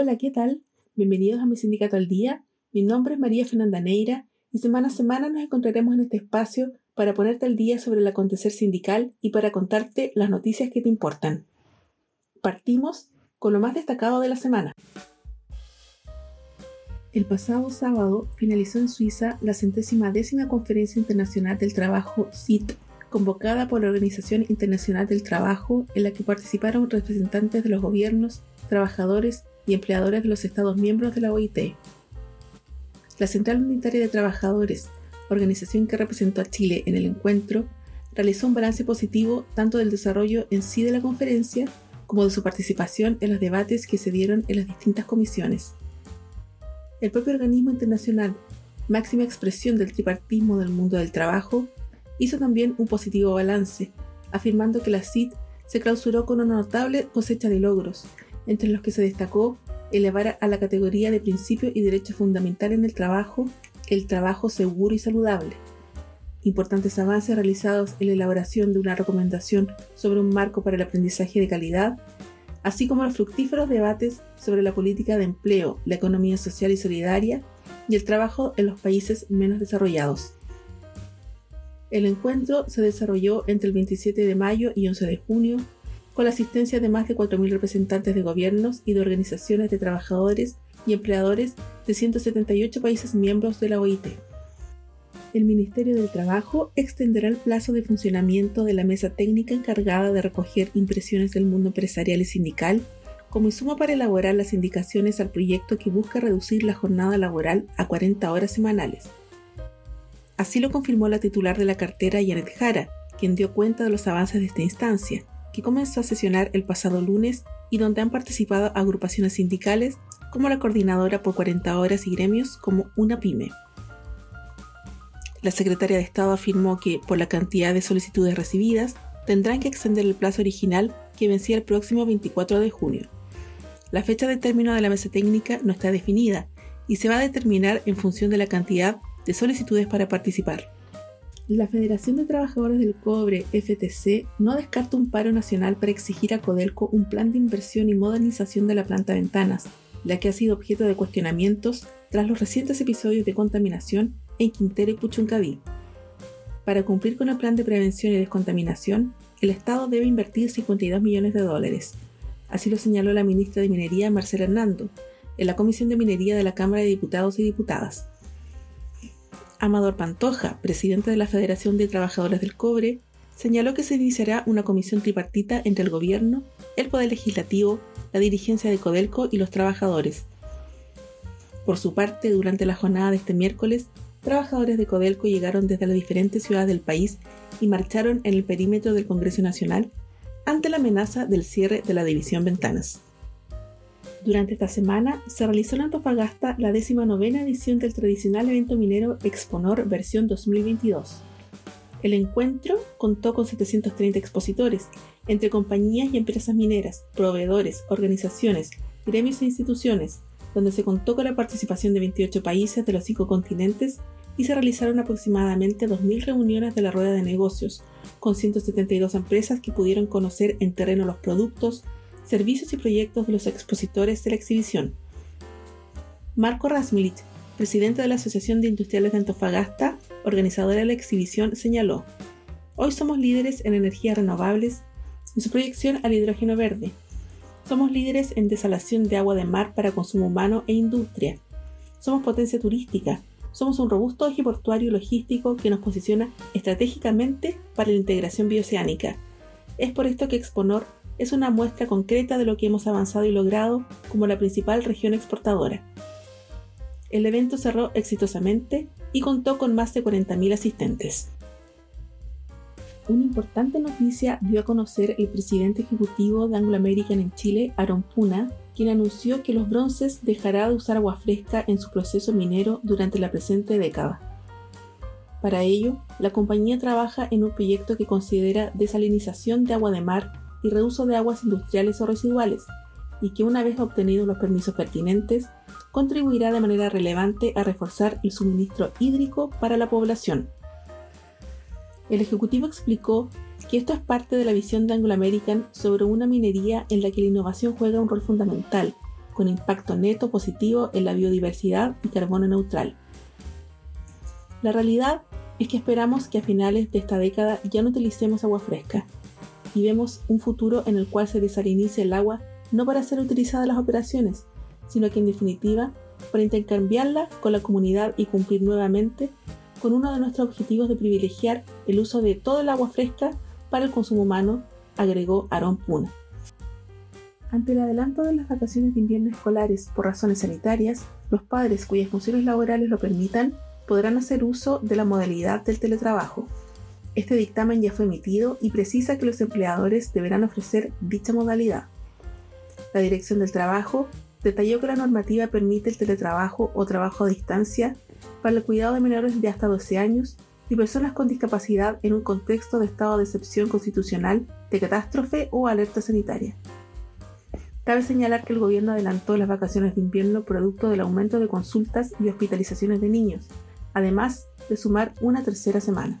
Hola, ¿qué tal? Bienvenidos a mi sindicato al día. Mi nombre es María Fernanda Neira y semana a semana nos encontraremos en este espacio para ponerte al día sobre el acontecer sindical y para contarte las noticias que te importan. Partimos con lo más destacado de la semana. El pasado sábado finalizó en Suiza la centésima décima Conferencia Internacional del Trabajo CIT, convocada por la Organización Internacional del Trabajo, en la que participaron representantes de los gobiernos, trabajadores y empleadores de los Estados miembros de la OIT. La Central Unitaria de Trabajadores, organización que representó a Chile en el encuentro, realizó un balance positivo tanto del desarrollo en sí de la conferencia como de su participación en los debates que se dieron en las distintas comisiones. El propio organismo internacional, máxima expresión del tripartismo del mundo del trabajo, hizo también un positivo balance, afirmando que la CID se clausuró con una notable cosecha de logros entre los que se destacó elevar a la categoría de principio y derecho fundamental en el trabajo el trabajo seguro y saludable. Importantes avances realizados en la elaboración de una recomendación sobre un marco para el aprendizaje de calidad, así como los fructíferos debates sobre la política de empleo, la economía social y solidaria y el trabajo en los países menos desarrollados. El encuentro se desarrolló entre el 27 de mayo y 11 de junio con la asistencia de más de 4.000 representantes de gobiernos y de organizaciones de trabajadores y empleadores de 178 países miembros de la OIT. El Ministerio del Trabajo extenderá el plazo de funcionamiento de la mesa técnica encargada de recoger impresiones del mundo empresarial y sindical como insumo para elaborar las indicaciones al proyecto que busca reducir la jornada laboral a 40 horas semanales. Así lo confirmó la titular de la cartera Janet Jara, quien dio cuenta de los avances de esta instancia, que comenzó a sesionar el pasado lunes y donde han participado agrupaciones sindicales como la Coordinadora por 40 Horas y gremios como una pyme. La secretaria de Estado afirmó que, por la cantidad de solicitudes recibidas, tendrán que extender el plazo original que vencía el próximo 24 de junio. La fecha de término de la mesa técnica no está definida y se va a determinar en función de la cantidad de solicitudes para participar. La Federación de Trabajadores del Cobre, FTC, no descarta un paro nacional para exigir a Codelco un plan de inversión y modernización de la planta Ventanas, la que ha sido objeto de cuestionamientos tras los recientes episodios de contaminación en Quintero y Puchuncaví. Para cumplir con el plan de prevención y descontaminación, el Estado debe invertir 52 millones de dólares. Así lo señaló la ministra de Minería Marcela Hernando en la Comisión de Minería de la Cámara de Diputados y Diputadas. Amador Pantoja, presidente de la Federación de Trabajadores del Cobre, señaló que se iniciará una comisión tripartita entre el gobierno, el Poder Legislativo, la dirigencia de Codelco y los trabajadores. Por su parte, durante la jornada de este miércoles, trabajadores de Codelco llegaron desde las diferentes ciudades del país y marcharon en el perímetro del Congreso Nacional ante la amenaza del cierre de la división Ventanas. Durante esta semana se realizó en Antofagasta la 19 edición del tradicional evento minero Exponor versión 2022. El encuentro contó con 730 expositores, entre compañías y empresas mineras, proveedores, organizaciones, gremios e instituciones, donde se contó con la participación de 28 países de los cinco continentes y se realizaron aproximadamente 2.000 reuniones de la rueda de negocios, con 172 empresas que pudieron conocer en terreno los productos, servicios y proyectos de los expositores de la exhibición. Marco Rasmilich, presidente de la Asociación de Industriales de Antofagasta, organizadora de la exhibición, señaló, Hoy somos líderes en energías renovables en su proyección al hidrógeno verde. Somos líderes en desalación de agua de mar para consumo humano e industria. Somos potencia turística. Somos un robusto eje portuario logístico que nos posiciona estratégicamente para la integración bioceánica. Es por esto que Exponor es una muestra concreta de lo que hemos avanzado y logrado como la principal región exportadora. El evento cerró exitosamente y contó con más de 40.000 asistentes. Una importante noticia dio a conocer el presidente ejecutivo de Anglo American en Chile, Aaron Puna, quien anunció que los bronces dejará de usar agua fresca en su proceso minero durante la presente década. Para ello, la compañía trabaja en un proyecto que considera desalinización de agua de mar y reuso de aguas industriales o residuales, y que una vez obtenidos los permisos pertinentes, contribuirá de manera relevante a reforzar el suministro hídrico para la población. El Ejecutivo explicó que esto es parte de la visión de Anglo American sobre una minería en la que la innovación juega un rol fundamental, con impacto neto positivo en la biodiversidad y carbono neutral. La realidad es que esperamos que a finales de esta década ya no utilicemos agua fresca y vemos un futuro en el cual se desalinice el agua no para ser utilizada en las operaciones, sino que en definitiva para intercambiarla con la comunidad y cumplir nuevamente con uno de nuestros objetivos de privilegiar el uso de todo el agua fresca para el consumo humano, agregó Aaron Puna. Ante el adelanto de las vacaciones de invierno escolares por razones sanitarias, los padres cuyas funciones laborales lo permitan podrán hacer uso de la modalidad del teletrabajo. Este dictamen ya fue emitido y precisa que los empleadores deberán ofrecer dicha modalidad. La Dirección del Trabajo detalló que la normativa permite el teletrabajo o trabajo a distancia para el cuidado de menores de hasta 12 años y personas con discapacidad en un contexto de estado de excepción constitucional, de catástrofe o alerta sanitaria. Cabe señalar que el gobierno adelantó las vacaciones de invierno producto del aumento de consultas y hospitalizaciones de niños, además de sumar una tercera semana.